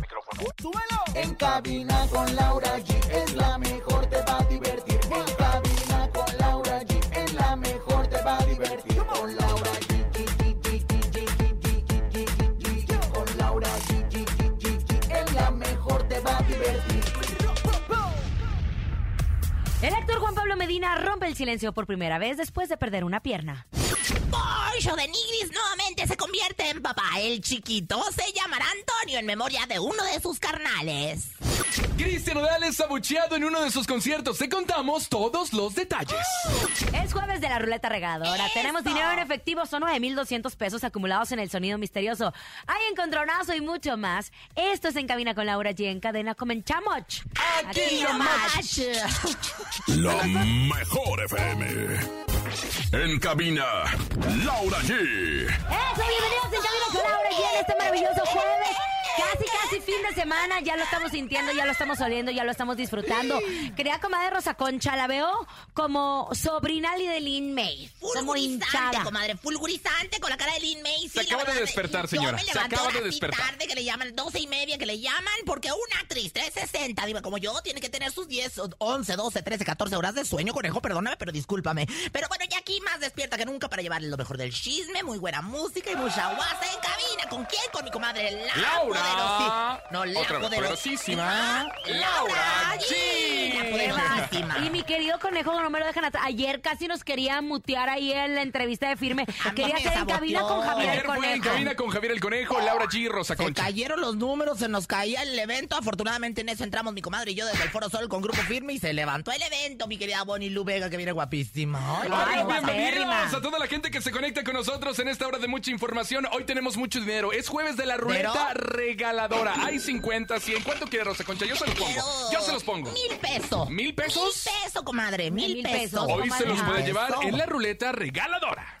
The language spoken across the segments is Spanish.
micrófono. ¡Súbelo! En cabina con Laura G es la mejor, te va a divertir. En cabina con Laura G es la mejor, te va a divertir. Con Laura G. Con Laura G. Es la mejor, te va a divertir. El actor Juan Pablo Medina rompe el silencio por primera vez después de perder una pierna. Pollo de Nigris nuevamente se convierte en papá. El chiquito se llamará Antonio en memoria de uno de sus carnales. Cristian Odal es abucheado en uno de sus conciertos. Te contamos todos los detalles. Es jueves de la ruleta regaladora. ¡Eso! Tenemos dinero en efectivo, son 9,200 pesos acumulados en el sonido misterioso. Hay encontronazo y mucho más. Esto es En Cabina con Laura G. En cadena comenzamos. Aquí nomás. La mejor FM. En cabina, Laura G. Eso, bienvenidos en Cabina con Laura G. En este maravilloso jueves. Casi, casi fin de semana. Ya lo estamos sintiendo, ya lo estamos oliendo, ya lo estamos disfrutando. Quería comadre Rosa Concha, la veo como sobrina de Lin May. Como Fulgurizante, hinchada. comadre, fulgurizante con la cara de Lin May. Sí, Se acaba de despertar, yo señora. me Se levanto acaba de despertar. tarde que le llaman, 12 y media que le llaman, porque una actriz 360, diva como yo, tiene que tener sus 10, 11, 12, 13, 14 horas de sueño, conejo, perdóname, pero discúlpame. Pero bueno, ya aquí más despierta que nunca para llevarle lo mejor del chisme, muy buena música y mucha guasa en cabina. ¿Con quién? Con mi comadre La Laura. Poderosi- No, la Otra poderosísima. poderosísima. Laura Laura G. La poderosísima. Y mi querido conejo, no me lo dejan atrás. Ayer casi nos quería mutear ahí en la entrevista de firme. Quería me hacer en cabina con Javier el Ayer fue en Conejo. cabina con Javier el Conejo, Laura G y Rosa Se Concha. cayeron los números, se nos caía el evento. Afortunadamente en eso entramos mi comadre y yo desde el Foro Sol con Grupo Firme y se levantó el evento, mi querida Bonnie Lu Vega, que viene guapísima. Ay, bienvenidos a toda la gente que se conecta con nosotros en esta hora de mucha información. Hoy tenemos mucho dinero. Es jueves de la ruleta regaladora. Hay 50, 100. ¿Cuánto quiere Rosa Concha? Yo se los pongo. Yo se los pongo. Mil pesos. ¿Mil pesos? Mil pesos, comadre, mil, Mil pesos. Hoy se los puede llevar en la ruleta regaladora.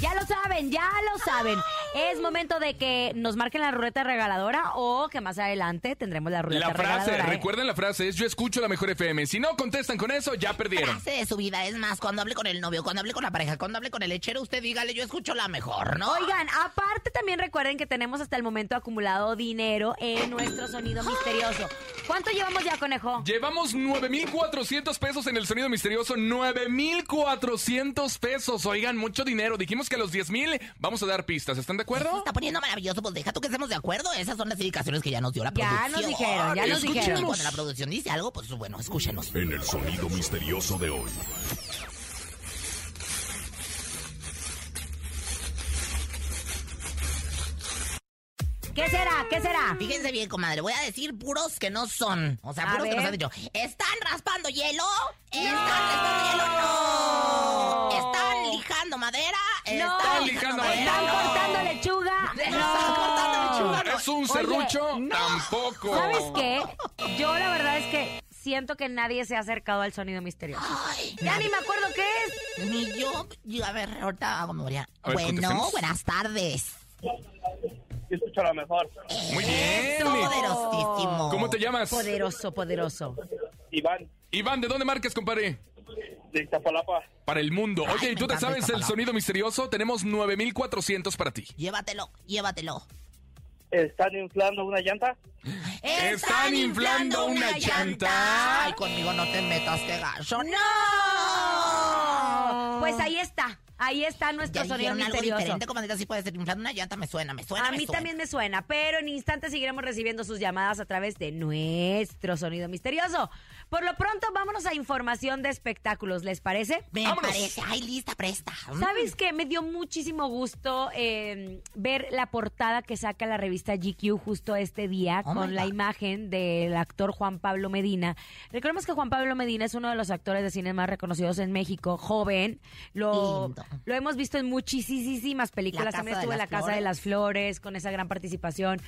Ya lo saben, ya lo saben. Es momento de que nos marquen la ruleta regaladora o que más adelante tendremos la ruleta La frase, regaladora. ¿eh? recuerden la frase, es yo escucho la mejor FM. Si no contestan con eso, ya perdieron. Frase de su vida es más, cuando hable con el novio, cuando hable con la pareja, cuando hable con el lechero, usted dígale, yo escucho la mejor, ¿no? Oigan, aparte también recuerden que tenemos hasta el momento acumulado dinero en nuestro sonido misterioso. ¿Cuánto llevamos ya, conejo? Llevamos 9,400 pesos en el sonido misterioso. 9,400 pesos. Oigan, mucho dinero. Dijimos que a los 10,000 vamos a dar pistas. ¿Están de Se acuerdo? está poniendo maravilloso, pues deja tú que estemos de acuerdo. Esas son las indicaciones que ya nos dio la Ya producción. nos dijeron, ya nos dijeron. Cuando la producción dice algo, pues bueno, escúchenos. En el sonido misterioso de hoy. ¿Qué será? ¿Qué será? Fíjense bien, comadre, voy a decir puros que no son. O sea, A puros que nos han dicho. ¿Están raspando hielo? ¿Están raspando hielo? No. ¿Están lijando madera? No. Están lijando madera? ¿Están No. cortando lechuga? ¿Están cortando lechuga? No. ¿Es un Oye, serrucho? no. Tampoco. ¿Sabes qué? Yo la verdad es que siento que nadie se ha acercado al sonido misterioso. Ay, Ya nadie- ni me acuerdo qué es. Ni yo. yo, A ver, ahorita hago memoria. Bueno, buenas tardes. Yo escucho la mejor. Muy bien. Poderosísimo. ¿Cómo te llamas? Poderoso, poderoso. Iván, Iván, ¿de dónde marcas, compadre? De Iztapalapa. Para el mundo. Ay, Oye, ¿y tú te sabes el sonido misterioso? Tenemos 9,400 para ti. Llévatelo, llévatelo. ¿Están inflando una llanta? Están inflando una llanta. Ay, conmigo no te metas, que gacho. ¡No! Pues ahí está. Ahí está nuestro Ya sonido dijeron algo misterioso. diferente, comadrita, sí puede ser inflando una llanta, me suena, me suena, A me mí suena. también me suena, pero en instantes seguiremos recibiendo sus llamadas a través de nuestro sonido misterioso. Por lo pronto, vámonos a información de espectáculos, ¿les parece? Me Vámonos. parece, ay, lista, presta. ¿Sabes qué? Me dio muchísimo gusto eh, ver la portada que saca la revista GQ justo este día Oh, con la imagen del actor Juan Pablo Medina. Recordemos que Juan Pablo Medina es uno de los actores de cine más reconocidos en México, joven. Lo, Lindo. lo hemos visto en muchísimas películas. También estuvo en La Casa de las Flores con esa gran participación.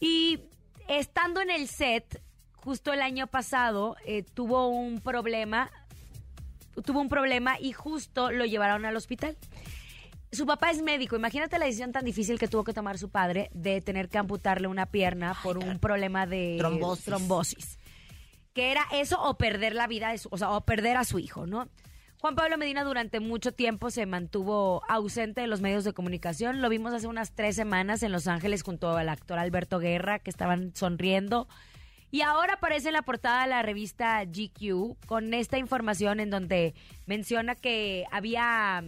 Y estando en el set, justo el año pasado, eh, tuvo un problema tuvo un problema y justo lo llevaron al hospital. Su papá es médico. Imagínate la decisión tan difícil que tuvo que tomar su padre de tener que amputarle una pierna por un problema de Trombosis. trombosis. Que era eso o perder la vida, de su- o sea, o perder a su hijo, ¿no? Juan Pablo Medina durante mucho tiempo se mantuvo ausente de los medios de comunicación. Lo vimos hace unas tres semanas en Los Ángeles junto al actor Alberto Guerra, que estaban sonriendo. Y ahora aparece en la portada de la revista GQ con esta información en donde menciona que había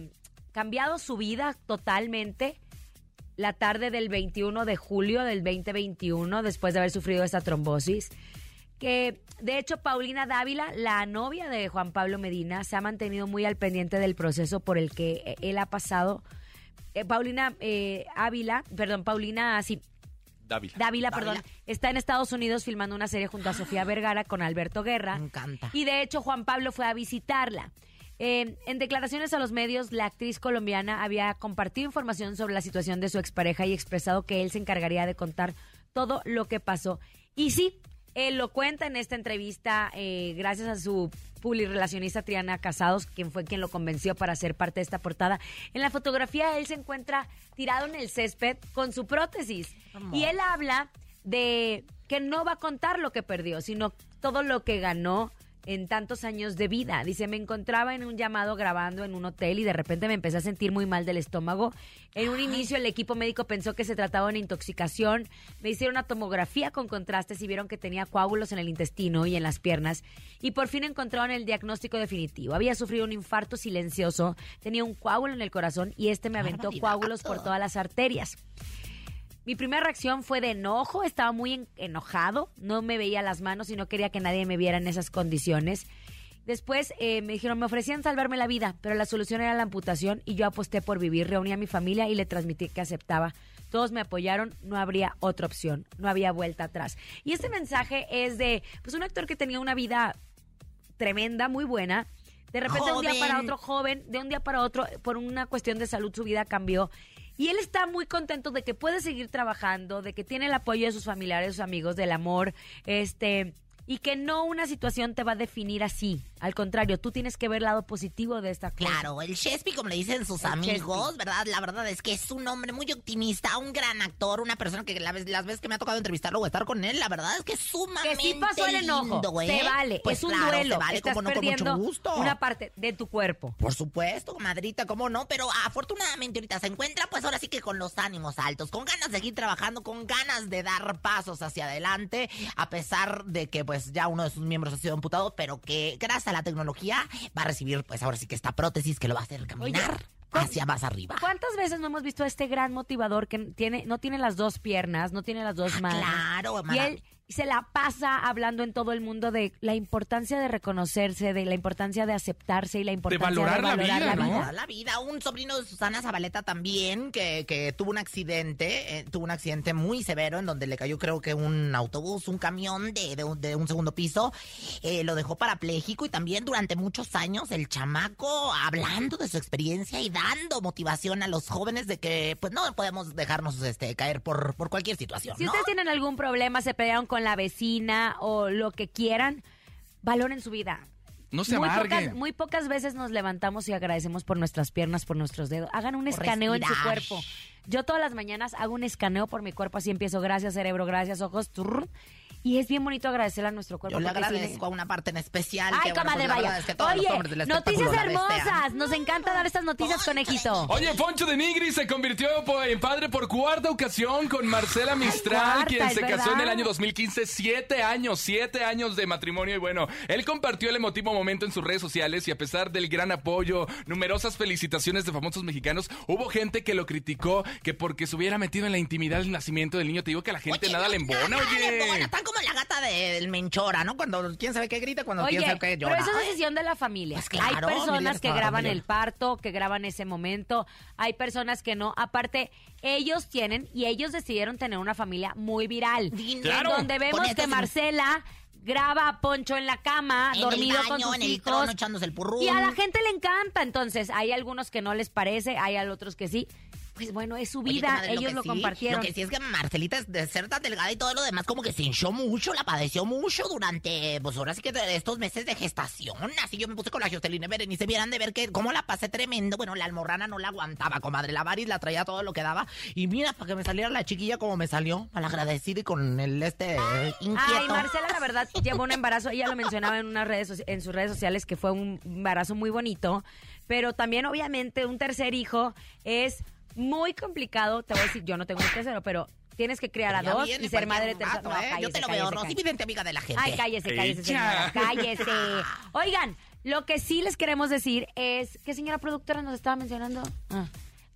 cambiado su vida totalmente la tarde del 21 de julio del 2021 después de haber sufrido esta trombosis. Que de hecho Paulina Dávila, la novia de Juan Pablo Medina, se ha mantenido muy al pendiente del proceso por el que eh, él ha pasado. Eh, Paulina eh, Ávila, perdón, Paulina, sí, Dávila. Dávila, Dávila. perdón, está en Estados Unidos filmando una serie junto a Sofía Vergara con Alberto Guerra. Me encanta. Y de hecho Juan Pablo fue a visitarla. Eh, en declaraciones a los medios, la actriz colombiana había compartido información sobre la situación de su expareja y expresado que él se encargaría de contar todo lo que pasó. Y sí, él lo cuenta en esta entrevista eh, gracias a su publirelacionista Triana Casados, quien fue quien lo convenció para ser parte de esta portada. En la fotografía él se encuentra tirado en el césped con su prótesis. Y él habla de que no va a contar lo que perdió, sino todo lo que ganó en tantos años de vida. Dice, me encontraba en un llamado grabando en un hotel y de repente me empecé a sentir muy mal del estómago. En un inicio el equipo médico pensó que se trataba de una intoxicación. Me hicieron una tomografía con contrastes y vieron que tenía coágulos en el intestino y en las piernas. Y por fin encontraron el diagnóstico definitivo. Había sufrido un infarto silencioso, tenía un coágulo en el corazón y este me aventó Barbaridad. coágulos por todas las arterias. Mi primera reacción fue de enojo, estaba muy en- enojado, no me veía las manos y no quería que nadie me viera en esas condiciones. Después eh, me dijeron, me ofrecían salvarme la vida, pero la solución era la amputación y yo aposté por vivir. Reuní a mi familia y le transmití que aceptaba. Todos me apoyaron, no habría otra opción, no había vuelta atrás. Y este mensaje es de pues un actor que tenía una vida tremenda, muy buena. De repente de un día para otro, joven, de un día para otro, por una cuestión de salud, su vida cambió. Y él está muy contento de que puede seguir trabajando, de que tiene el apoyo de sus familiares, sus amigos, del amor, este, y que no una situación te va a definir así. Al contrario, tú tienes que ver el lado positivo de esta cosa. Claro, el Shespi, como le dicen sus El amigos, ¿verdad? La verdad es que es un hombre muy optimista, un gran actor, una persona que la vez- las veces que me ha tocado entrevistarlo o estar con él, la verdad es que es Que sumamente sí pasó el enojo. lindo, ¿eh? Se vale. Pues es un claro, duelo. Se vale, Estás como no, con mucho gusto. una parte de tu cuerpo. Por supuesto, comadrita, cómo no, pero afortunadamente ahorita se encuentra pues ahora sí que con los ánimos altos, con ganas de seguir trabajando, con ganas de dar pasos hacia adelante, a pesar de que pues ya uno de sus miembros ha sido amputado, pero que gracias a la tecnología va a recibir pues ahora sí que esta prótesis que lo va a hacer caminar ¿cuán- hacia más arriba. ¿Cuántas veces no hemos visto a este gran motivador que tiene, no tiene las dos piernas, no tiene las dos Ah, manos? claro, Y mana- se la pasa hablando en todo el mundo de la importancia de reconocerse, de la importancia de aceptarse y la importancia de valorar valorar, la vida, la ¿no? vida. Toda la vida. Un sobrino de Susana Zabaleta también, que, que tuvo un accidente, eh, tuvo un accidente muy severo en donde le cayó creo que un autobús, un camión de, de un, de un segundo piso, eh, lo dejó parapléjico y también durante muchos años el chamaco hablando de su experiencia y dando motivación a los jóvenes de que pues no podemos dejarnos este caer por, por cualquier situación, Si ¿no? ustedes tienen algún problema, se pelearon con la vecina o lo que quieran, valoren su vida. No se muy amarguen. pocas, muy pocas veces nos levantamos y agradecemos por nuestras piernas, por nuestros dedos. Hagan un Por escaneo en su cuerpo. Yo todas las mañanas hago un escaneo por mi cuerpo, así empiezo, gracias cerebro, gracias ojos, turr, Y es bien bonito agradecerle a nuestro cuerpo. Yo le sí agradezco a una parte en especial. Ay, que, bueno, vaya. verdad es que todos los hombres Oye, del noticias desean. hermosas. Nos encanta dar estas noticias, conejito. Oye, Poncho de Nigri se convirtió en padre por cuarta ocasión con Marcela Mistral, cuarta, quien se casó en el año 2015. Siete años, siete años de matrimonio. Y bueno, él compartió el emotivo momento en sus redes sociales y a pesar del gran apoyo, numerosas felicitaciones de famosos mexicanos, hubo gente que lo criticó que porque se hubiera metido en la intimidad del nacimiento del niño. Te digo que a la gente Oye, nada no, le embona, nada le embona. oye. Como la gata del Menchora, ¿no? Cuando quién sabe qué grita, cuando Oye, quién sabe qué pero llora. eso es decisión de la familia. Pues claro, Hay personas que graban familia. el parto, que graban ese momento. Hay personas que no. Aparte, ellos tienen y ellos decidieron tener una familia muy viral. Claro. En donde vemos Con que Marcela graba a Poncho en la cama, en dormido el con baño, sus en el hijos. trono, echándose el purrún. Y a la gente le encanta. Entonces, hay algunos que no les parece, hay otros que sí. Pues bueno, es su Oye, vida. comadre, ellos lo sí, compartieron. Lo que sí es que Marcelita de ser tan delgada y todo lo demás como que se hinchó mucho, la padeció mucho durante, pues ahora sí que de estos meses de gestación. Así yo me puse con la Jocelyn Berenice, vieran de ver que cómo la pasé tremendo. Bueno, la almorrana no la aguantaba, comadre. La Varis la traía todo lo que daba. Y mira, para que me saliera la chiquilla como me salió, mal agradecida y con el este eh, inquieto. Ay, Marcela, la verdad, llevó un embarazo. Ella lo mencionaba en, unas redes, en sus redes sociales que fue un embarazo muy bonito. Pero también, obviamente, un tercer hijo es muy complicado. Te voy a decir, yo no tengo un tercero, pero tienes que criar a Ya dos y ser madre tercera. rato, ¿eh? Yo te lo veo, Rosy, vidente amiga de la gente. Ay, cállese, cállese, señora. Cállese. Oigan, lo que sí les queremos decir es. ¿Qué señora productora nos estaba mencionando? Ah.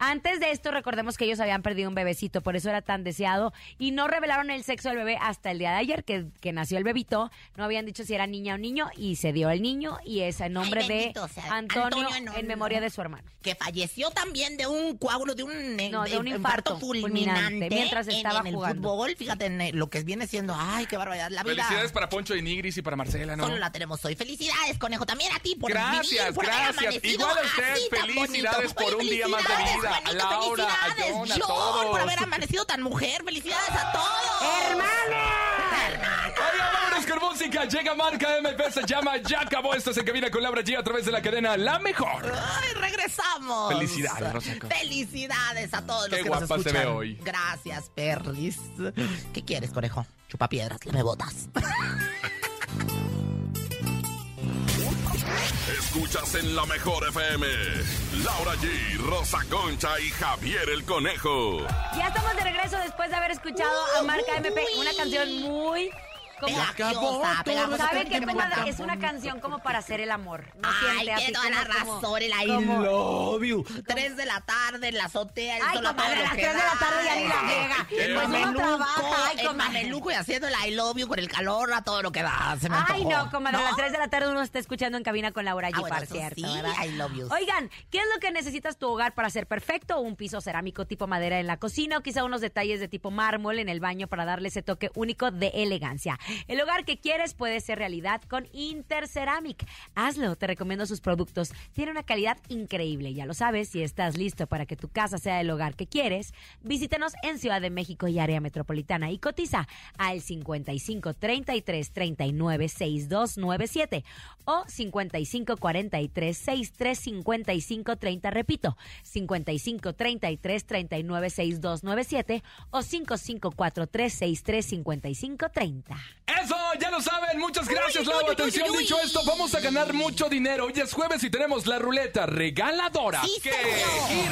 Antes de esto, recordemos que ellos habían perdido un bebecito, por eso era tan deseado. Y no revelaron el sexo del bebé hasta el día de ayer, que, que nació el bebito. No habían dicho si era niña o niño, y se dio el niño, y es el nombre Ay, de sea Antonio, Antonio en en memoria de su hermano. que falleció también de un coágulo, de un, eh, No, de un infarto fulminante, mientras en- estaba en, el jugando. fútbol. Fíjate en eh, lo que viene siendo, ay, qué barbaridad, la vida. Felicidades para Poncho de Nigris y para Marcela, ¿no? Solo la tenemos hoy. Felicidades, conejo, también a ti por Gracias, vivir, por haber gracias. amanecido Igual a usted, felicidades por un día más de vida. Juanito, Laura, a felicidades, John, a John, todos. por haber amanecido tan mujer. Felicidades a todos. ¡Hermana! Oiga, vámonos con música. Llega marca MP, se llama Ya acabó. Esto se cabina con Laura G a través de la cadena La Mejor. Ay, regresamos. Felicidades, Rosaco. Felicidades a todos los Qué que nos guapa se escuchan. ve hoy. Gracias, perris. ¿Qué quieres, conejo? Chupa piedras, me botas. Escuchas en la mejor FM. Laura G, Rosa Concha y Javier el Conejo. Ya estamos de regreso después de haber escuchado a Marca MP, una canción muy... como- Pegajosa, pegajosa. ¿Sabe que acabo. Es una canción como para hacer el amor. No Ay, tiene toda la como- razón, el I como- love you. Tres de la tarde en la azotea, el Ay, sol comadre, todo a las tres de la tarde ya ni la llega. El Pues uno mameluco, trabaja, ay, el mameluco y haciendo el I love you con el calor a todo lo que da. Se me Ay, antojó. no, comadre, a las 3 de la tarde uno está escuchando en cabina con Laura G, Ah, bueno, cierto, sí, ¿verdad? I love you. Oigan, ¿qué es lo que necesitas tu hogar para ser perfecto? Un piso cerámico tipo madera en la cocina o quizá unos detalles de tipo mármol en el baño para darle ese toque único de elegancia. El hogar que quieres puede ser realidad con Interceramic. Hazlo, te recomiendo sus productos. Tiene una calidad increíble, ya lo sabes. Si estás listo para que tu casa sea el hogar que quieres, visítanos en Ciudad de México y área metropolitana y cotiza al 55 33 39 6297 o 55 43 63 55 30. Repito, 55 33 39 6297 o 5543 63 55 30. Eso, ya lo saben. Muchas gracias, uy, uy, Atención, uy, dicho esto, vamos a ganar mucho dinero. Hoy es jueves y tenemos la ruleta regaladora. Sí, ¿Qué?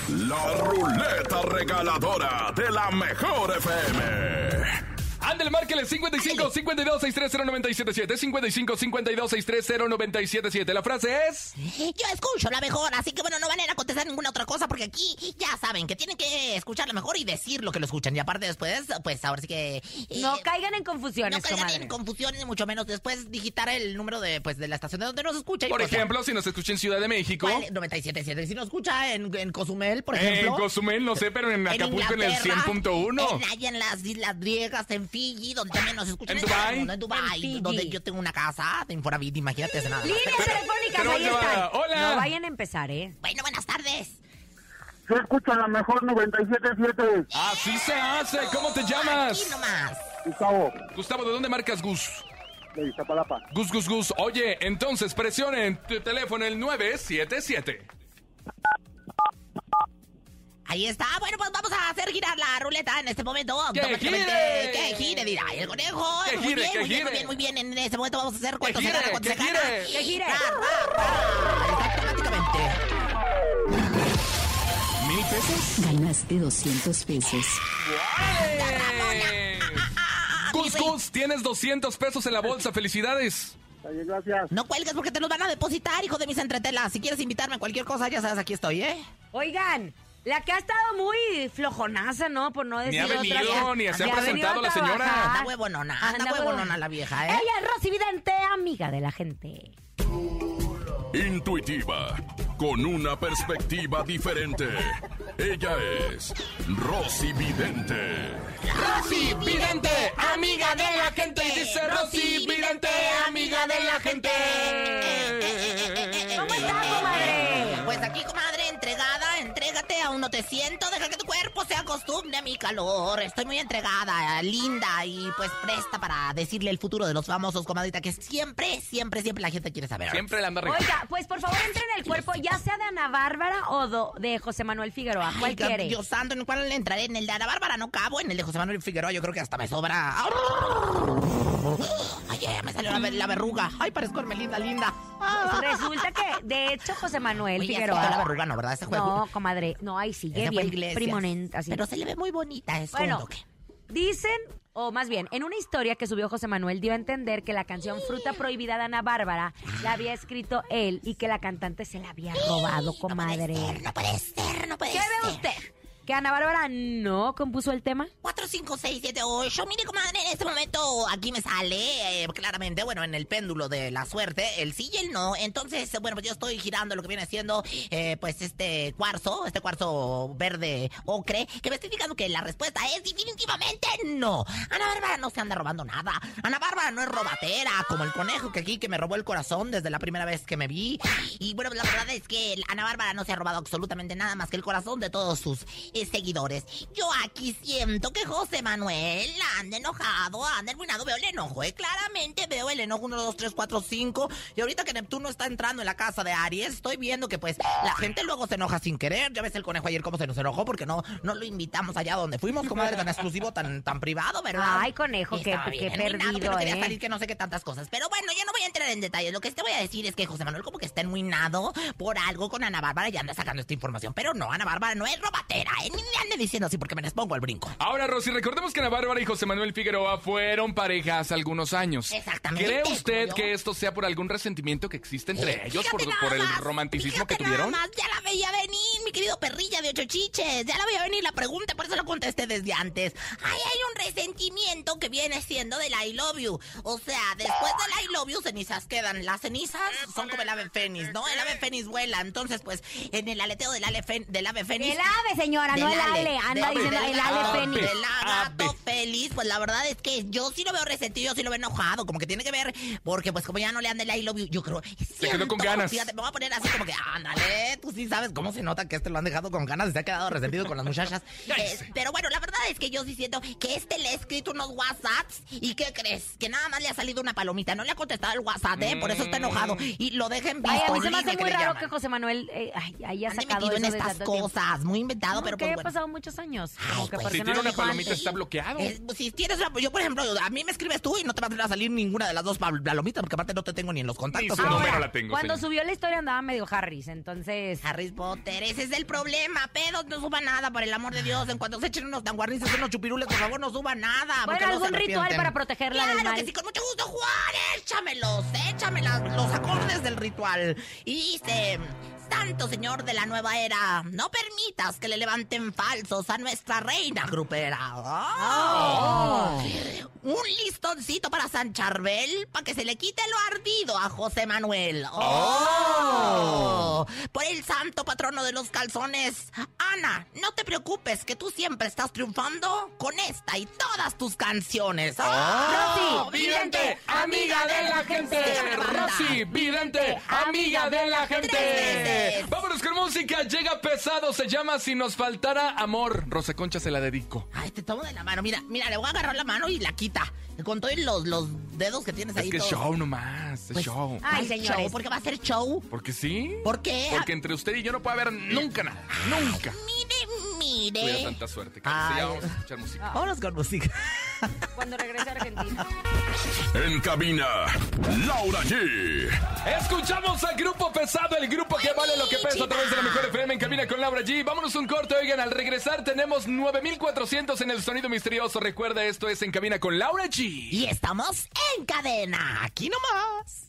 La ruleta regaladora de la mejor FM. Ándale, márquele 55 52 630 977 55 52 630 977 La frase es... Yo escucho la mejor, así que bueno, no van a ir a contestar ninguna otra cosa porque aquí ya saben que tienen que escuchar la mejor y decir lo que lo escuchan. Y aparte después, pues ahora sí que... eh, No caigan en confusiones, no caigan comadre. en confusiones, ni mucho menos después digitar el número de, pues, de la estación de donde nos escucha. y Por pues, ejemplo, si nos escucha en Ciudad de México, ¿cuál? 97.7. Si nos escucha en, en Cozumel, por en ejemplo. Cozumel, no sé, pero en Acapulco en el Inglaterra, 100.1. En, allá en las Islas Griegas, en Fiji, donde también nos escuchan. ¿En mundo, En Dubái, En Fiji. donde yo tengo una casa de Infonavit, imagínate nada. Líneas telefónicas, ahí están. Hola. No vayan a empezar, ¿eh? Bueno, buenas tardes. Se escucha la mejor 97.7. Así se hace. ¿Cómo te llamas? Aquí nomás. Gustavo, Gustavo, ¿de dónde marcas Gus? de Iztapalapa. Gus, Gus, Gus. Oye, entonces presionen tu teléfono el 977. Ahí está. Bueno, pues vamos a hacer girar la ruleta en este momento. ¡Que Automáticamente. gire! Que gire, dirá el conejo. ¡Que muy gire, bien, que muy bien, gire! muy bien, muy bien. En este momento vamos a hacer cuánto se gire, gana, cuánto que se gana. gire! ¡Que gire! Ra, ra, ra. Automáticamente. ¿Mil pesos? Ganaste 200 pesos. ¡Vale! Cus, Cus, tienes 200 pesos en la bolsa. ¡Felicidades! Gracias. No cuelgues porque te los van a depositar, hijo de mis entretelas. Si quieres invitarme a cualquier cosa, ya sabes, aquí estoy, ¿eh? Oigan, la que ha estado muy flojonaza, ¿no? Por no decir Ni ha otra venido, cosa. ni se ha presentado a la señora. Anda huevonona, anda, Anda huevonona la vieja, ¿eh? Ella es Rosy Vidente, amiga de la gente. Intuitiva, con una perspectiva diferente. Ella es Rosy Vidente. Rosy Vidente, amiga de la gente. Dice Rosy Vidente, amiga de la gente. Aún no te siento, deja que tu cuerpo se acostumbre a mi calor. Estoy muy entregada, linda y pues presta para decirle el futuro de los famosos, comadrita, que siempre, siempre, siempre la gente quiere saber. Siempre la anda. Oiga, pues por favor entre en el cuerpo, ya sea de Ana Bárbara o do- de José Manuel Figueroa. ¿Cuál Ay, quiere? Dios santo, ¿en cuál le entraré? En el de Ana Bárbara no cabo, en el de José Manuel Figueroa yo creo que hasta me sobra. Ya me salió la, ver- la verruga. Ay, parezco Hermelinda linda. Resulta que, de hecho, José Manuel Oye, Figueroa. la verruga, ¿no? ¿Verdad? Ese juego. No, comadre, no, ahí sigue bien primonenta, así. Pero se le ve muy bonita, es Bueno, dicen, o más bien, en una historia que subió José Manuel dio a entender que la canción Fruta Prohibida de Ana Bárbara la había escrito él y que la cantante se la había robado, comadre. No puede ser, no puede ¿Qué ser. ve usted? ¿Que Ana Bárbara no compuso el tema? 4, 5, 6, 7, 8. Mire, comadre, en este momento aquí me sale eh, claramente, bueno, en el péndulo de la suerte, el sí y el no. Entonces, bueno, pues yo estoy girando lo que viene siendo, eh, pues este cuarzo, este cuarzo verde ocre, que me está indicando que la respuesta es definitivamente no. Ana Bárbara no se anda robando nada. Ana Bárbara no es robatera, como el conejo que aquí que me robó el corazón desde la primera vez que me vi. Y bueno, la verdad es que Ana Bárbara no se ha robado absolutamente nada más que el corazón de todos sus seguidores. Yo aquí siento que José Manuel anda enojado, anda arruinado. Veo el enojo, ¿eh? Claramente veo el enojo 1, 2, 3, 4, 5. Y ahorita que Neptuno está entrando en la casa de Aries, estoy viendo que pues la gente luego se enoja sin querer. Ya ves el conejo ayer cómo se nos enojó porque no, no lo invitamos allá donde fuimos, comadre, tan exclusivo, tan, tan privado, ¿verdad? Ay, conejo, arruinado, que perdido, no quería ¿eh? salir, que no sé qué tantas cosas. Pero bueno, yo no voy a entrar en detalles. Lo que te voy a decir es que José Manuel como que está enmuinado por algo con Ana Bárbara y anda sacando esta información. Pero no, Ana Bárbara no es robatera, ¿eh? Ni me ande diciendo así porque me les pongo al brinco. Ahora, Rosy, recordemos que Ana Bárbara y José Manuel Figueroa fueron pareja hace algunos años. Exactamente, ¿Cree usted que esto sea por algún resentimiento que existe entre ellos, por, el romanticismo que tuvieron? Nada más, ya la veía venir, mi querido perrilla de ocho chiches. Ya la veía venir la pregunta, por eso la contesté desde antes. Ahí hay un resentimiento que viene siendo del I love you. O sea, después del I love you, cenizas quedan. Las cenizas son como el ave fénix, ¿no? El ave fénix vuela. Entonces, pues, en el aleteo del ave, fen- del ave fénix. El ave, señora, no el ale, ale. Anda diciendo el ale fénix. Del gato feliz, pues la verdad es que yo sí lo veo resentido, yo sí lo veo enojado, como que tiene que ver, porque pues como ya no le anda el I love you, yo creo... Se quedó con ganas. Fíjate, me voy a poner así como que, ándale, tú sí sabes cómo se nota que este lo han dejado con ganas y se ha quedado resentido con las muchachas. Eh, pero bueno, la verdad es que yo sí siento que este le ha escrito unos WhatsApps y ¿qué crees? Que nada más le ha salido una palomita, no le ha contestado el WhatsApp, ¿eh? Por eso está enojado y lo dejen visto. Ay, a mí en se me hace muy raro que José Manuel eh, ay, haya sacado metido en estas cosas, muy inventado, pero que pues haya bueno. pasado muchos años. Ay, Como que pues, Si no tiene lo una palomita, antes. está bloqueado. Pues, si tienes una, yo por ejemplo, a mí me escribes tú y no te va a salir ninguna de las dos pal- palomitas porque aparte no te tengo ni en los Ni contactos. su ¿no? número Ahora, la tengo, Cuando señor. subió la historia andaba medio Harris, entonces... Harry Potter, ese es el problema. Pedos, no suba nada, por el amor de Dios. En cuanto se echen unos tanguarnices, unos chupirules, por favor, no suba nada. Bueno, se algún ritual para protegerla claro del mal. que sí, con mucho gusto, Juan. Échamelos, échame los acordes del ritual. Y dice... Santo Señor de la nueva era, no permitas que le levanten falsos a nuestra reina grupera. Oh. Un listoncito para San Charbel para que se le quite lo ardido a José Manuel. Oh. Por el santo patrono de los calzones. Ana, no te preocupes que tú siempre estás triunfando con esta y todas tus canciones. Oh. Rosy, Vidente, amiga de la gente. Rosy, vidente, amiga de la Tres gente. Vámonos con música. Llega pesado. Se llama Si nos faltara amor. Rosa Concha se la dedico. Ay, te tomo de la mano. Mira, mira, le voy a agarrar la mano y la quita. Con todos los, los dedos que tienes ahí. Es que es todos. show nomás. Es Pues, show. Ay, ¿cuál señores. show? ¿Por qué va a ser show? Porque sí. ¿Por qué? Porque entre usted y yo no puede haber nunca nada. Nunca. Mire, mire. Tuviera tanta suerte. Ay. ya vamos a escuchar música. Vámonos con música. Cuando regrese a Argentina. En cabina, Laura G. Escuchamos al grupo pesado, el grupo que vale lo que pesa a través de la mejor FM en cabina con Laura G. Vámonos un corte, oigan, al regresar tenemos 9400 en el sonido misterioso. Recuerda, esto es en cabina con Laura G. Y estamos en cadena. Aquí nomás.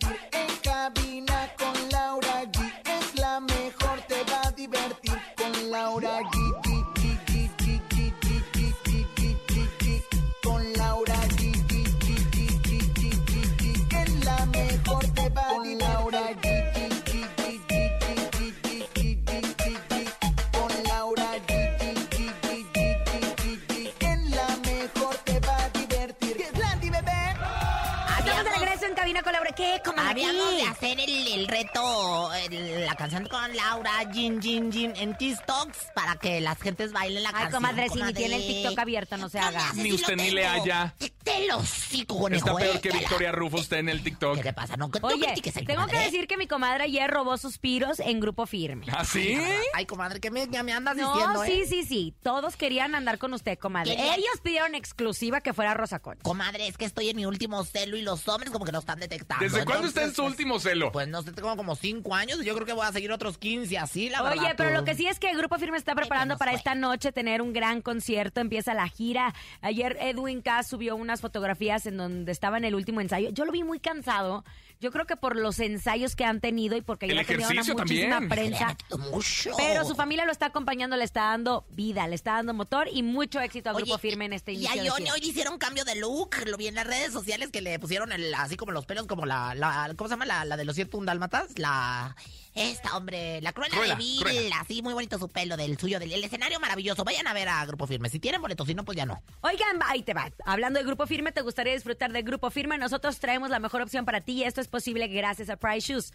¿Qué? ¿Cómo habíamos de hacer el, el reto, el- la canción con Laura, Jin, Jin, Jin, en TikToks para que las gentes bailen la Ay, canción. comadre, si ni tiene el TikTok abierto, no se haga. Ni usted ni le haya. Te lo conejo. Está peor eh, que te la- Victoria Rufo usted en el TikTok. ¿Qué le pasa? No, no Oye, critiques al tengo que comadre. decir que mi comadre ayer robó suspiros en grupo firme. ¿Ah, sí? Ay, comadre, ¿qué me, ya me andas No, diciendo, sí, eh? sí, sí. Todos querían andar con usted, comadre. Querían- Ellos pidieron exclusiva que fuera Rosa Concha. Comadre, es que estoy en mi último celo y los hombres como que no están detectando. ¿Desde cuándo está en su pues, último celo? Pues no sé, tengo como cinco años y yo creo que voy a seguir otros 15 así, la verdad. Oye, pero tú. lo que sí es que el Grupo Firme está preparando para fue. esta noche tener un gran concierto. Empieza la gira. Ayer Edwin K subió unas fotografías en donde estaba en el último ensayo. Yo lo vi muy cansado. Yo creo que por los ensayos que han tenido y porque El ya ha tenido una muchísima también. Prensa. mucho. Pero su familia lo está acompañando, le está dando vida, le está dando motor y mucho éxito al Oye, Grupo Firme en este y inicio a de Johnny hoy le hicieron cambio de look. Lo vi en las redes sociales que le pusieron el, así como los pelos, como la, la ¿cómo se llama? La, la de los 101 dálmatas. La, esta, hombre, la cruela, Cruella, de Vil. Así, muy bonito su pelo del suyo, del el escenario maravilloso. Vayan a ver a Grupo Firme. Si tienen boletos, si no, pues ya no. Oigan, ahí te va. Hablando de Grupo Firme, ¿te gustaría disfrutar de Grupo Firme? Nosotros traemos la mejor opción para ti y esto es posible gracias a Price Shoes.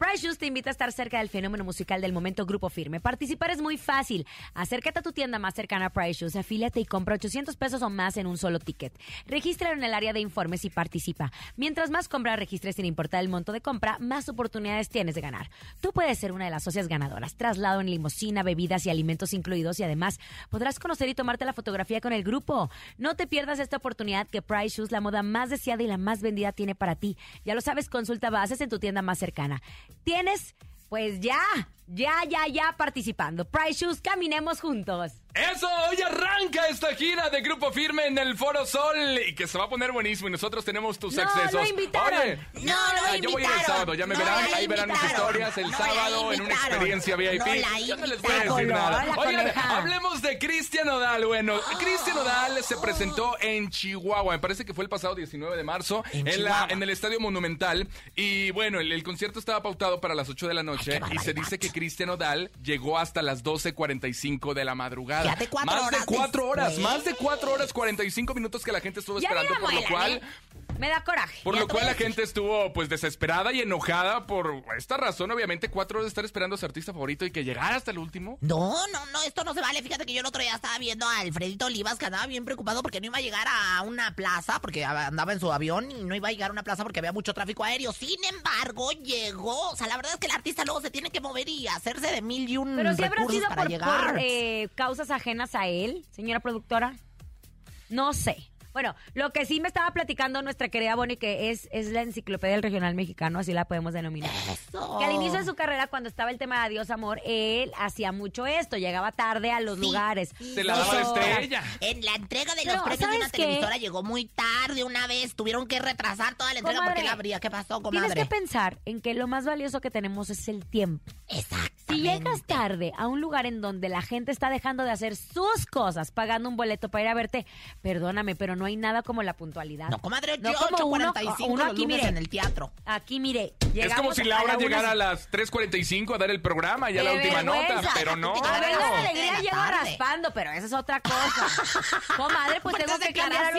Price Shoes te invita a estar cerca del fenómeno musical del momento Grupo Firme. Participar es muy fácil. Acércate a tu tienda más cercana a Price Shoes, afíliate y compra 800 pesos o más en un solo ticket. Regístralo en el área de informes y participa. Mientras más compras registres sin importar el monto de compra, más oportunidades tienes de ganar. Tú puedes ser una de las socias ganadoras. Traslado en limusina, bebidas y alimentos incluidos y además podrás conocer y tomarte la fotografía con el grupo. No te pierdas esta oportunidad que Price Shoes, la moda más deseada y la más vendida, tiene para ti. Ya lo sabes, consulta bases en tu tienda más cercana. Tienes, pues ya, ya, ya, ya participando. Price Shoes, caminemos juntos. Eso, hoy arranca esta gira de Grupo Firme en el Foro Sol y que se va a poner buenísimo y nosotros tenemos tus No, accesos. no invitaron. Oye, No, no ah, yo voy a ir el sábado, ya me No verán, ahí verán mis historias el No sábado en una experiencia VIP. Yo no les voy a decir nada. Oigan, hablemos de Cristian Odal. Bueno, Cristian Odal se presentó en Chihuahua, me parece que fue el pasado 19 de marzo, En en, la, en el Estadio Monumental. Y bueno, el, el concierto estaba pautado para las 8 de la noche y se dice que Cristian Odal llegó hasta las 12.45 de la madrugada. Cuatro Más de cuatro horas, más de cuatro horas, 45 minutos que la gente estuvo Ya esperando, por lo cual... Me da coraje. Por Ya lo cual la gente estuvo pues desesperada y enojada por esta razón, obviamente, cuatro horas de estar esperando a su artista favorito y que llegara hasta el último. No, no, no, esto no se vale. Fíjate que yo el otro día estaba viendo a Alfredito Olivas que andaba bien preocupado porque no iba a llegar a una plaza, porque andaba en su avión y no iba a llegar a una plaza porque había mucho tráfico aéreo. Sin embargo, llegó. O sea, la verdad es que el artista luego se tiene que mover y hacerse de mil y un Pero si habrá sido para por, llegar. por, eh, causas ajenas a él, señora productora. No sé. Bueno, lo que sí me estaba platicando nuestra querida Bonnie, que es, es la enciclopedia del regional mexicano, así la podemos denominar. Eso. Que al inicio de su carrera, cuando estaba el tema de Adiós Amor, él hacía mucho esto, llegaba tarde a los Sí, lugares. Se la daba la estrella. En la entrega de Pero, los premios de una ¿sabes qué? televisora llegó muy tarde una vez. Tuvieron que retrasar toda la entrega Comadre, porque la abría. ¿Qué pasó, Tienes comadre? que pensar en que lo más valioso que tenemos es el tiempo. Exactamente. Si llegas tarde a un lugar en donde la gente está dejando de hacer sus cosas, pagando un boleto para ir a verte, perdóname, pero no hay nada como la puntualidad. No, comadre, No yo como uno- 8.45 uno los aquí, lunes mire. en el teatro. Aquí, mire, Es como si a Laura la una- llegara a las 3.45 a dar el programa, ya la ¡Qué última vergüenza! nota, pero no. A ver, la alegría la llega raspando, pero esa es otra cosa. Comadre, pues tengo que cambiar a.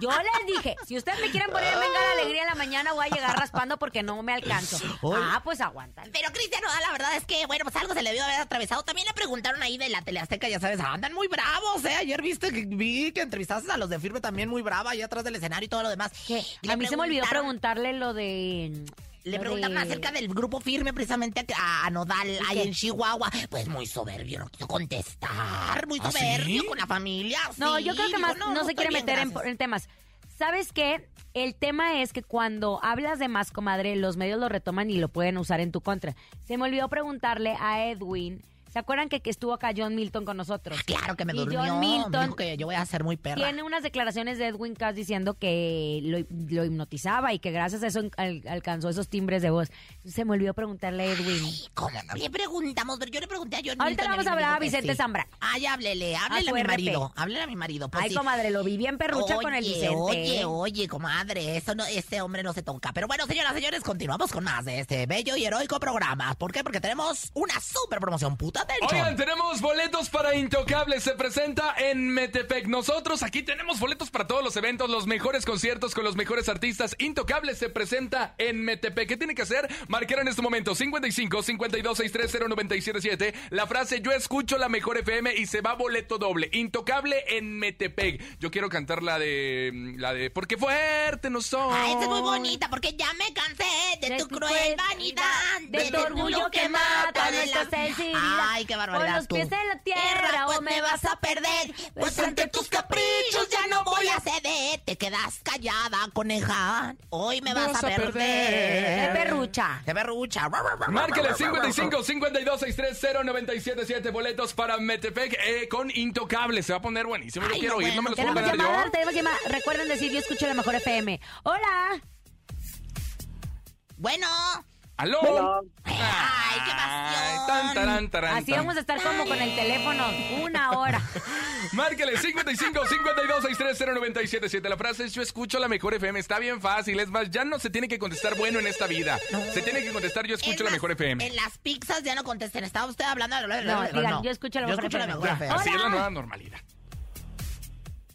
Yo les dije, si ustedes me quieren poner venga la alegría en la mañana, voy a llegar raspando porque no me alcanzo. Ah, pues aguantan. Pero Cristian la verdad es que bueno, pues algo se le debió haber atravesado. También le preguntaron ahí de la Teleazteca, ya sabes, andan muy bravos, ¿eh? Ayer viste que vi que entrevistaste a los de Firme también muy brava, ahí atrás del escenario y todo lo demás. Le A mí se me olvidó preguntarle lo de... Le de- acerca del grupo firme precisamente a, a Nodal ahí qué? en Chihuahua. Pues muy soberbio, no quiso contestar. Muy ¿Ah, soberbio sí? con la familia. No, sí. yo creo que más no, se quiere bien, meter en, gracias". en temas. ¿Sabes qué? El tema es que cuando hablas de más, comadre, los medios lo retoman y lo pueden usar en tu contra. Se me olvidó preguntarle a Edwin. ¿Se acuerdan que, que estuvo acá John Milton con nosotros? Claro que me Y durmió. John Milton Dijo que yo voy a ser muy perra. Tiene unas declaraciones de Edwin Cass diciendo que lo, lo hipnotizaba y que gracias a eso al- alcanzó esos timbres de voz. Se me olvidó preguntarle a Edwin. ¿Cómo no le preguntamos? Pero yo le pregunté a John Ahorita Milton le vamos a hablar a Vicente sí. Zambrano. Ay, háblele, háblele a, mi marido. Háblele a mi marido. pues Ay, sí. comadre, lo vi bien perrucha con el Oye, Vicente. Oye, oye, comadre, eso no, este hombre no se toca. Pero bueno, señoras, señores, continuamos con más de este bello y heroico programa. ¿Por qué? Porque tenemos una super promoción, puta Oigan, tenemos boletos para Intocable. Se presenta en Metepec. Nosotros aquí tenemos boletos para todos los eventos, los mejores conciertos con los mejores artistas. Intocable se presenta en Metepec. ¿Qué tiene que hacer? Marcar en este momento 55 52 630 977. La frase Yo escucho la mejor FM y se va boleto doble. Intocable en Metepec. Yo quiero cantar la de. La de. Porque fuerte no soy. Ay, esta es muy bonita porque ya me cansé de, tu cruel vanidad, de tu orgullo que mata nuestra sensibilidad. Ay, qué barbaridad. Con los tú. pies en la tierra pues o me vas a perder. Pues ante tus caprichos ya no voy a ceder. Te quedas callada, coneja. Hoy me vas, Vas a a perder. perder. Qué perrucha. Qué perrucha. Márquele 55 52 630 977 boletos para Metepec eh, con Intocable. Se va a poner buenísimo. Yo Ay, quiero no, oír, no me los puedo Tenemos ganar llamada, yo. tenemos llamada. Recuerden decir, yo escucho la mejor FM. Hola. Bueno. ¡Aló! Bueno, Ay, qué Ay, pasión. Tan, tarán, tarán, Así tan. vamos a estar como con el teléfono una hora. Márquele 55 52 630 977 La frase es yo escucho la mejor FM. Está bien fácil. Es más, ya no se tiene que contestar bueno en esta vida. Se tiene que contestar yo escucho la mejor FM. En las pizzas ya no contesten. ¿Estaba usted hablando de No, digan, yo escucho la mejor escucho FM. mejor Ya, FM. así es la nueva normalidad.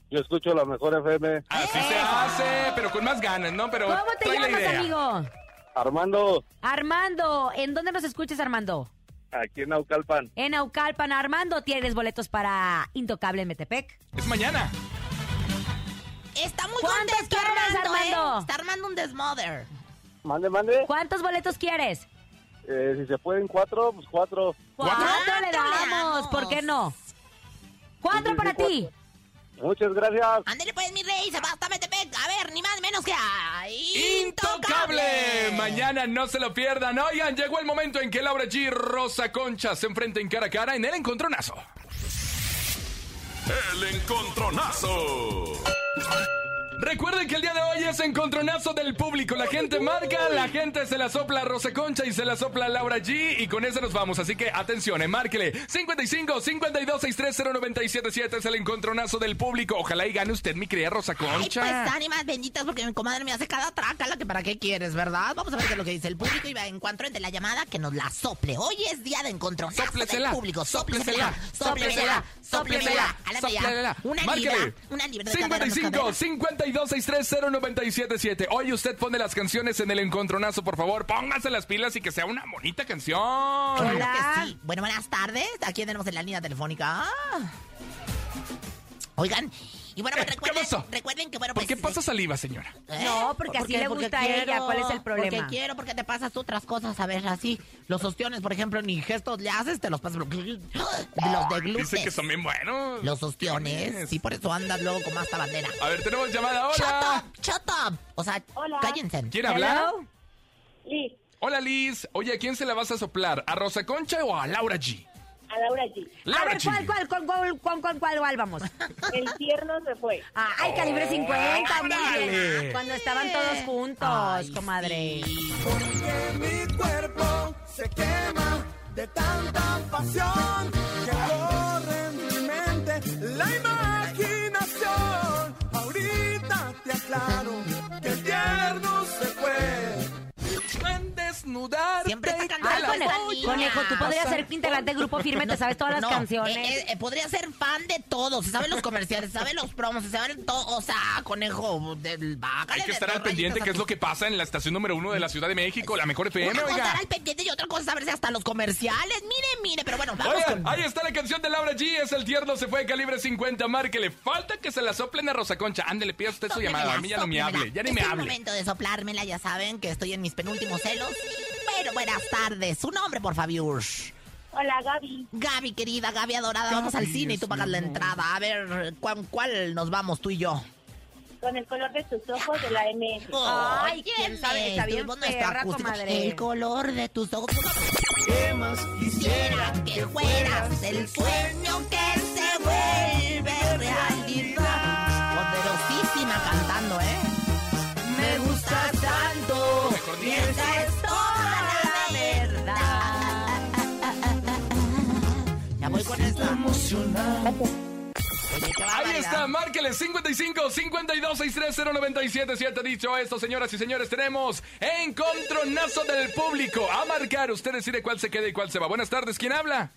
yo escucho la mejor FM. Así se hace, pero con más ganas, ¿no? Pero ¿Cómo te llamas, amigo? Armando, Armando, ¿en dónde nos escuchas, Armando? Aquí en Naucalpan. En Naucalpan, Armando, ¿tienes boletos para Intocable en Metepec? Es mañana. Está muy ¿Cuántos contento quieres, Armando, Armando? ¿eh? Está armando un desmother. Mande, mande. ¿Cuántos boletos quieres? Eh, si se pueden cuatro, pues cuatro. Cuatro le Cuatro le damos, damos. ¿por qué no? Cuatro Sí, sí, para sí, ti. Muchas gracias. Ándale pues, mi rey, se va hasta Metepec. A ver, ni más ni menos que a Intocable. Mañana no se lo pierdan. Oigan, llegó el momento en que Laura G Rosa Concha se enfrenten cara a cara en el encontronazo. El encontronazo. Recuerden que el día de hoy es encontronazo del público. La gente marca, la gente se la sopla a Rosa Concha y se la sopla a Laura G. Y con eso nos vamos. Así que atención, eh, márquele. 55 52 630 977 es el encontronazo del público. Ojalá y gane usted, mi querida Rosa Ay, Concha. pues ánimas benditas, porque mi comadre me hace cada traca, la que para qué quieres, ¿verdad? Vamos a ver qué es lo que dice el público y va encuentro entre la llamada que nos la sople. Hoy es día de encontronazo del público. sóplesela, Sóplesela, sóplesela. Una libra, una libra de cadera, 55 cadera. 52 630 977 Hoy usted pone las canciones en el encontronazo, por favor. Póngase las pilas y que sea una bonita canción. Claro Hola. que sí. Bueno, buenas tardes. Aquí tenemos en la línea telefónica. Oigan, y bueno, pues Eh, ¿qué recuerden, pasó? recuerden que bueno, ¿Por pues... qué pasa saliva, señora? ¿Eh? No, porque así le gusta a ella. ¿Cuál es el problema? Porque quiero, porque te pasas otras cosas, a ver, así. Los ostiones, por ejemplo, ni gestos le haces, te los pasas. Los de glúteos. Dice que son bien buenos. Los ostiones. Sí, por eso andas luego con más esta bandera. A ver, tenemos llamada. ¡Shut Hola. up! ¡Shut up! O sea, cállense. ¿Quién habla? Liz, Hola, Liz. Oye, ¿a quién se la vas a soplar? ¿A Rosa Concha o a Laura G? A Laura G. A Laura ver, G. ¿cuál, cuál, cuál, cuál, cuál, cuál, cuál, cuál vamos? El tierno se fue. Ah, Ay, calibre 50, muy órale. bien. Cuando estaban todos juntos, Ay, comadre. mi cuerpo se quema de tanta pasión que corre en mi mente la imaginación. Ahorita te aclaro que el tierno se fue. En desnudarte Siempre está cantando. conejo. esta niña. Conejo, tú podrías ser integrante del grupo firme, te sabes todas las No, canciones. eh, eh, podría ser fan de todo. Se saben los comerciales, se saben los promos, se saben todo. O sea, conejo, del Hay que estar al pendiente qué es lo que pasa en la estación número uno de la Ciudad de México, la mejor FM, Una cosa oiga. estar al pendiente y otra cosa saberse hasta los comerciales. Mire, mire, pero bueno, vamos Oigan, con... ahí está la canción de Laura G. Es el tierno, se fue calibre 50. Márquele. Falta que se la soplen a Rosa Concha. Ándele, pida usted su llamada. A mí ya no me hable. Ya ni es me el hable. momento de soplármela, ya saben que estoy en mis penúltimos celos. Pero buenas tardes. Su nombre, por favor. Hola, Gaby. Gaby, querida, Gaby adorada, vamos al cine y tú pagas la entrada. A ver, ¿cuál, cuál nos vamos tú y yo? Con el color de tus ojos de la MS. Ay, quién sabe, está bien perra, comadre. El color de tus ojos. ¿Qué más quisiera que fueras el sueño que Ahí está, márquele 55 52 630 977. Dicho esto, señoras y señores, tenemos encontronazo del público. A marcar, usted decide cuál se queda y cuál se va. Buenas tardes, ¿quién habla?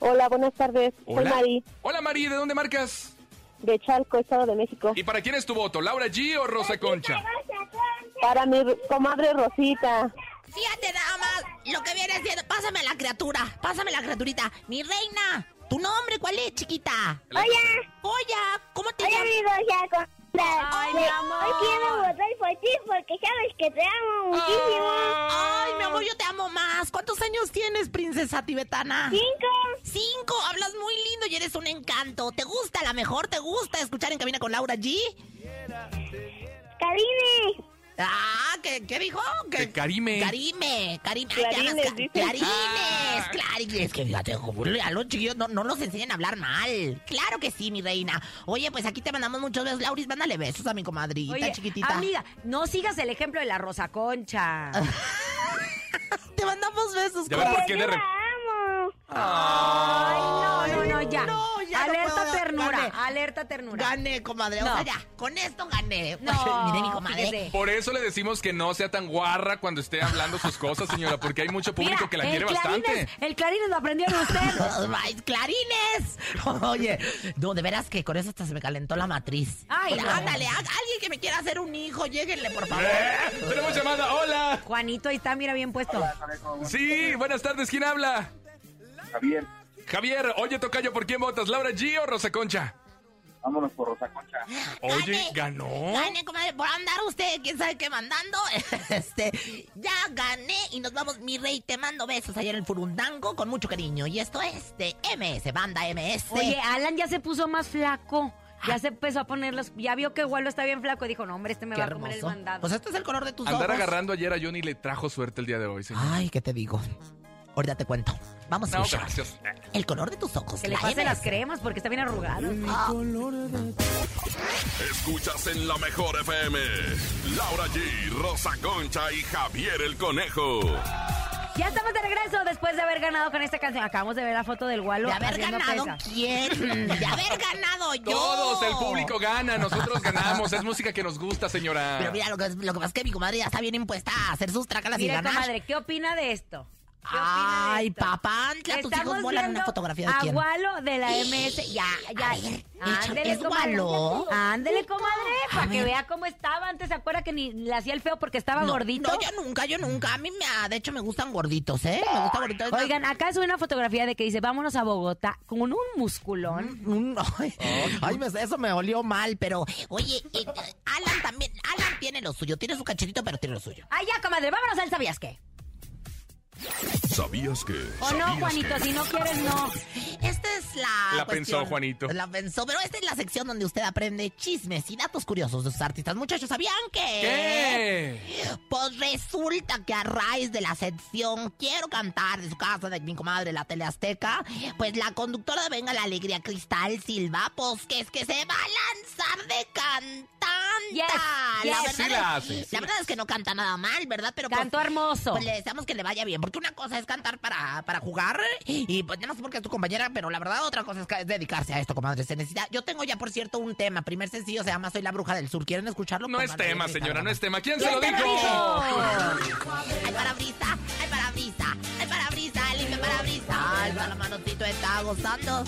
Hola, buenas tardes. Hola. Soy Mari, Hola, Mari, ¿de dónde marcas? de Chalco, Estado de México. ¿Y para quién es tu voto? ¿Laura G o Rosa Concha? Para mi comadre Rosita. Fíjate nada más lo que viene siendo. Pásame la criatura, pásame la criaturita. Mi reina, ¿tu nombre cuál es, chiquita? Hola. Oye, ¿cómo te Hola, llamas? amigos, ya Ay, mi amor. Hoy quiero votar por ti porque sabes que te amo muchísimo. Ay, mi amor, yo te amo más. ¿Cuántos años tienes, princesa tibetana? Cinco. Cinco. Hablas muy lindo y eres un encanto. ¿Te gusta a la mejor? ¿Te gusta escuchar en cabina con Laura G? Karine. Ah, ¿qué, qué dijo? Que Karime. Karime, Karime. Clarines, Ay, te llamas Ca- dice. Clarines, Ah. Clarines. Que fíjate, a los chiquillos no, no los enseñan a hablar mal. Claro que sí, mi reina. Oye, pues aquí te mandamos muchos besos. Lauris, mándale besos a mi comadrita Oye, chiquitita. amiga, no sigas el ejemplo de la Rosa Concha. Te mandamos besos, Ya ves por qué de Yo re- la amo. Ay, no, no, no, ya. no, ya no alerta puedo, ternura, gané. alerta ternura. Gané, comadre. O No. sea, ya, con esto gané. No, Mire, mi comadre. fíjese. Por eso le decimos que no sea tan guarra cuando esté hablando sus cosas, señora, porque hay mucho público Mira, que la quiere clarines, bastante. El clarines lo aprendió de usted. Ay, clarines. Oye, no, de veras que con eso hasta se me calentó la matriz. Ay, Oye, no. ándale, alguien que me quiera hacer un hijo, lléguenle, por favor. Eh, Tenemos llamada, hola. Juanito, ahí está, mira, bien puesto. Sí, buenas tardes, ¿quién habla? Javier, Javier, oye, Tocayo, ¿por quién votas? ¿Laura G o Rosa Concha? vámonos por Rosa Concha. Oye, Gane. ganó. Gane, comadre, por andar usted, quién sabe qué mandando. Este, ya gané y nos vamos, mi rey, te mando besos allá en el Furundango con mucho cariño. Y esto es de MS, banda MS. Oye, Alan ya se puso más flaco. Ya se empezó a poner los... Ya vio que Waldo está bien flaco y dijo, no, hombre, este me qué va a comer el mandado. Pues este es el color de tus Andar ojos. agarrando ayer a Johnny le trajo suerte el día de hoy, señor. Ay, ¿qué te digo? Ahorita te cuento. Vamos a No, escuchar. gracias. El color de tus ojos. que le la pase MS. las cremas porque está bien arrugado. Escuchas en la mejor FM. Laura G, Rosa Concha y Javier el Conejo. Ya estamos de regreso después de haber ganado con esta canción. Acabamos de ver la foto del Waldo De haber haciendo ganado quién? De haber ganado yo. Todos, el público gana, nosotros ganamos. Es música que nos gusta, señora. Pero mira, lo que, lo que pasa es que mi comadre ya está bien impuesta a hacer sus trácalas y ganar. comadre, ¿qué opina de esto? ¿Qué opina de Ay, papantla, tus Estamos hijos vuelan viendo una fotografía de quién. Walo de la MS. Ya, ya. A ver, Ándele, ¿es comadre. Ándele, comadre, A para que vea cómo estaba. Antes se acuerda que ni le hacía el feo porque estaba No, gordito. No, yo nunca, yo nunca. A mí, me, ha- de hecho, me gustan gorditos, ¿eh? Me gustan gorditos. Oigan, acá sube una fotografía de que dice, vámonos a Bogotá con un musculón. Mm, Ay, ay, me- eso me olió mal, pero oye, eh, Alan también, Alan tiene lo suyo, tiene su cachetito, pero tiene lo suyo. Ay, ya, comadre, vámonos al ¿sabías qué? ¿Sabías que? O no, ¿Sabías Juanito, que? si no quieres, no. Esta es la. La cuestión. pensó, Juanito. La pensó, pero esta es la sección donde usted aprende chismes y datos curiosos de sus artistas. Muchachos, ¿sabían que? ¿Qué? Pues resulta que a raíz de la sección Quiero cantar de su casa de mi comadre la Tele Azteca, pues la conductora de Venga la Alegría, Cristal Silva, pues que es que se va a lanzar de cantante. Yes, la, yes. verdad Sí es, la hace, sí la verdad es que no canta nada mal, ¿verdad? Pero pues- Canto hermoso. pues le deseamos que le vaya bien, porque una cosa es cantar para, para jugar y pues nada más porque es tu compañera, pero la verdad otra cosa es, dedicarse a esto, comadre. Se necesita. Yo tengo ya, por cierto, un tema. Primer sencillo se llama Soy la bruja del sur. ¿Quieren escucharlo? No es tema, señora, no es tema. ¿Quién se lo ¿Quién te lo dijo? Hay parabrisa, hay parabrisa, hay parabrisa. levanta la manotito, está gozando.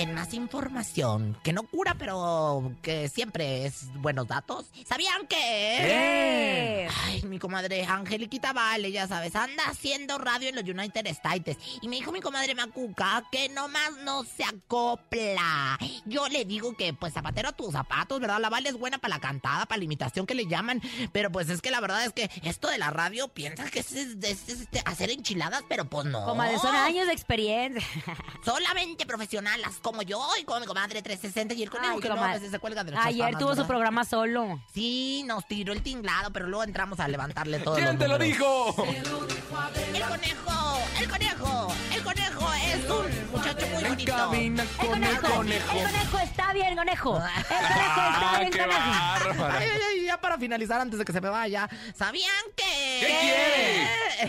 En más información, que no cura, pero que siempre es buenos datos. ¿Sabían que? ¡Eh! Ay, mi comadre Angeliquita Vale, ya sabes, anda haciendo radio en los United States. Y me dijo mi comadre Macuca que nomás no se acopla. Yo le digo que, pues, zapatero a tus zapatos, ¿verdad? La Vale es buena para la cantada, para la imitación que le llaman. Pero, pues, es que la verdad es que esto de la radio piensas que es, es- es- es, este, hacer enchiladas, pero pues no. Comadre, son años de experiencia. Solamente profesionalas como yo y como mi comadre 360 y el conejo Ay, que no, comadre. a veces se cuelga de nuestras Ayer tuvo su ¿verdad? programa solo. Sí, nos tiró el tinglado, pero luego entramos a levantarle todo. ¿Quién te lo dijo? El conejo, el conejo, el conejo es un muchacho muy bonito. El con el conejo, conejo. el conejo está bien, conejo. El conejo está Ah, bien, conejo. bárbara. Ay, ay, ay, ya para finalizar, antes de que se me vaya, ¿sabían que...?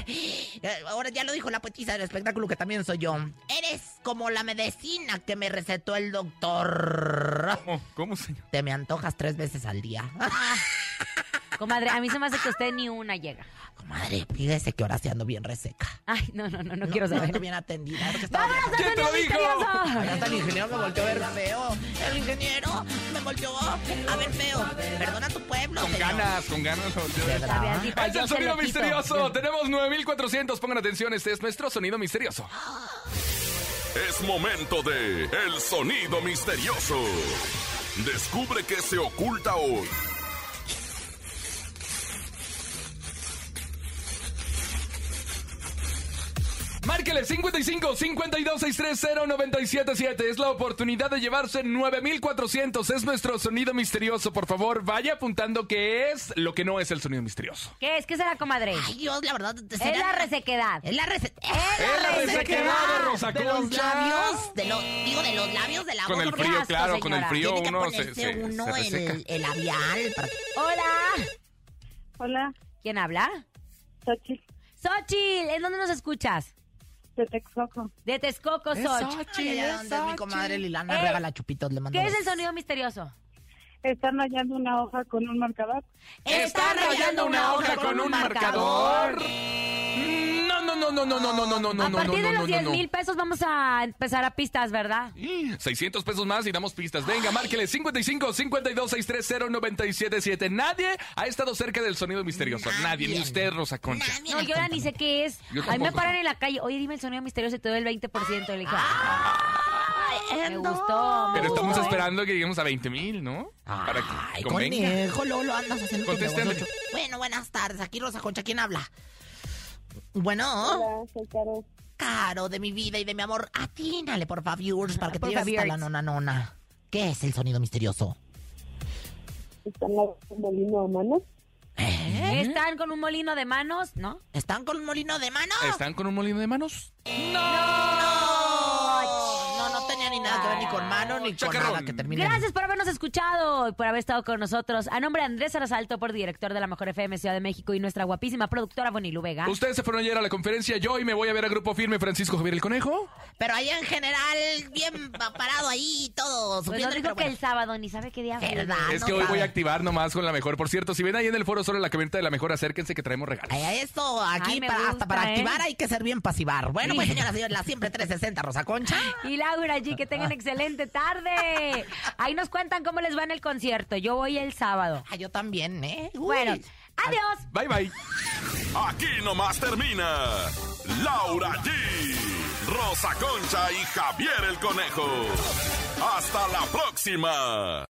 ¿Qué Ahora ya lo dijo la poetisa del espectáculo, que también soy yo. Eres como la medicina que me recetó el doctor. ¿Cómo, ¿Cómo, señor? Te me antojas tres veces al día. Comadre, a mí se me hace que usted ni una llega. Comadre, fíjese que ahora sí ando bien reseca. Ay, no, no, no, no quiero saber. Ando bien atendida. ¡Vámonos al ¿Quién te dijo? está el ingeniero, me volteó a ver feo. El ingeniero me volteó a ver feo. Perdona tu pueblo, Con ganas, con ganas. a ver. Yo se sonido misterioso. Tenemos 9400. Pongan atención, este es nuestro sonido misterioso. Es momento de El Sonido Misterioso. Descubre qué se oculta hoy. Márquele 55 52 630 977. Es la oportunidad de llevarse 9400. Es nuestro sonido misterioso. Por favor, vaya apuntando qué es lo que no es el sonido misterioso. ¿Qué es? ¿Qué será, comadre? Ay, Dios, la verdad. Es la resequedad. Es la receta. Es la resequedad de Rosa De los labios, de los, digo, de los labios de la Con boca, el frío, claro, con el frío Tiene que uno se, uno se reseca. el, el labial. para Hola. Hola, ¿Quién habla? Xochitl, Xochitl, ¿en dónde nos escuchas? De Texcoco. De Texcoco, Ay, ay, es ¿dónde es mi comadre. Lilana? Eh, regala chupitos, le mando ¿Qué es el besos. sonido misterioso? Están hallando una hoja con un marcador. ¿Está rayando una hoja con un marcador? No, no, no, no, no, no, no, no, no, no, a no, partir no, de no, los no, 10 no. mil pesos vamos a empezar a pistas, ¿verdad? 600 pesos más y damos pistas. Venga, márquele 55 52 630 977. Nadie ha estado cerca del sonido misterioso. Nadie, ni usted, Rosa Concha. No, yo ya contó. ni sé qué es. A mí me paran en la calle. Oye, dime el sonido misterioso y te doy el 20%. Y le dije, Ay, me gustó. Pero estamos esperando que lleguemos a 20 mil, ¿no? Para Ay, que convenga. conejo, luego lo andas haciendo con Contéstale. Bueno, buenas tardes. Aquí Rosa Concha, ¿quién habla? Bueno, Hola, soy Caro. Caro de mi vida y de mi amor, atínale, por favor, para que te lleves hasta la nona nona. ¿Qué es el sonido misterioso? Están lavando un molino a mano. ¿Eh? ¿Están con un molino de manos? ¿No? ¿Están con un molino de mano? ¿Están con un molino de manos? No, no nada que ver ni con mano ni con Chacarrón. nada que termine. Gracias por habernos escuchado y por haber estado con nosotros. A nombre de Andrés Arasalto, por director de la Mejor FM Ciudad de México y nuestra guapísima productora Bonilu Vega. Ustedes se fueron ayer a la conferencia. Yo hoy me voy a ver a Grupo Firme Francisco Javier el Conejo. Pero ahí en general, bien pa- parado ahí, todo Pues no dijo que el sábado, ni sabe qué día fue. ¿Verdad? Es no que hoy voy a activar nomás con la mejor. Por cierto, si ven ahí en el foro solo la camioneta de la mejor, acérquense que traemos regalos. Ay, Esto aquí Ay, hasta para ¿eh? activar hay que ser bien pasivar. Bueno, pues señoras y señores, la siempre 360 Rosa Concha. Y Laura G, que tengan excelente tarde. Ahí nos cuentan cómo les va en el concierto. Yo voy el sábado. Ah, yo también, ¿eh? Uy. Bueno, adiós. Bye, bye. Aquí nomás termina Laura G, Rosa Concha y Javier el Conejo. Hasta la próxima.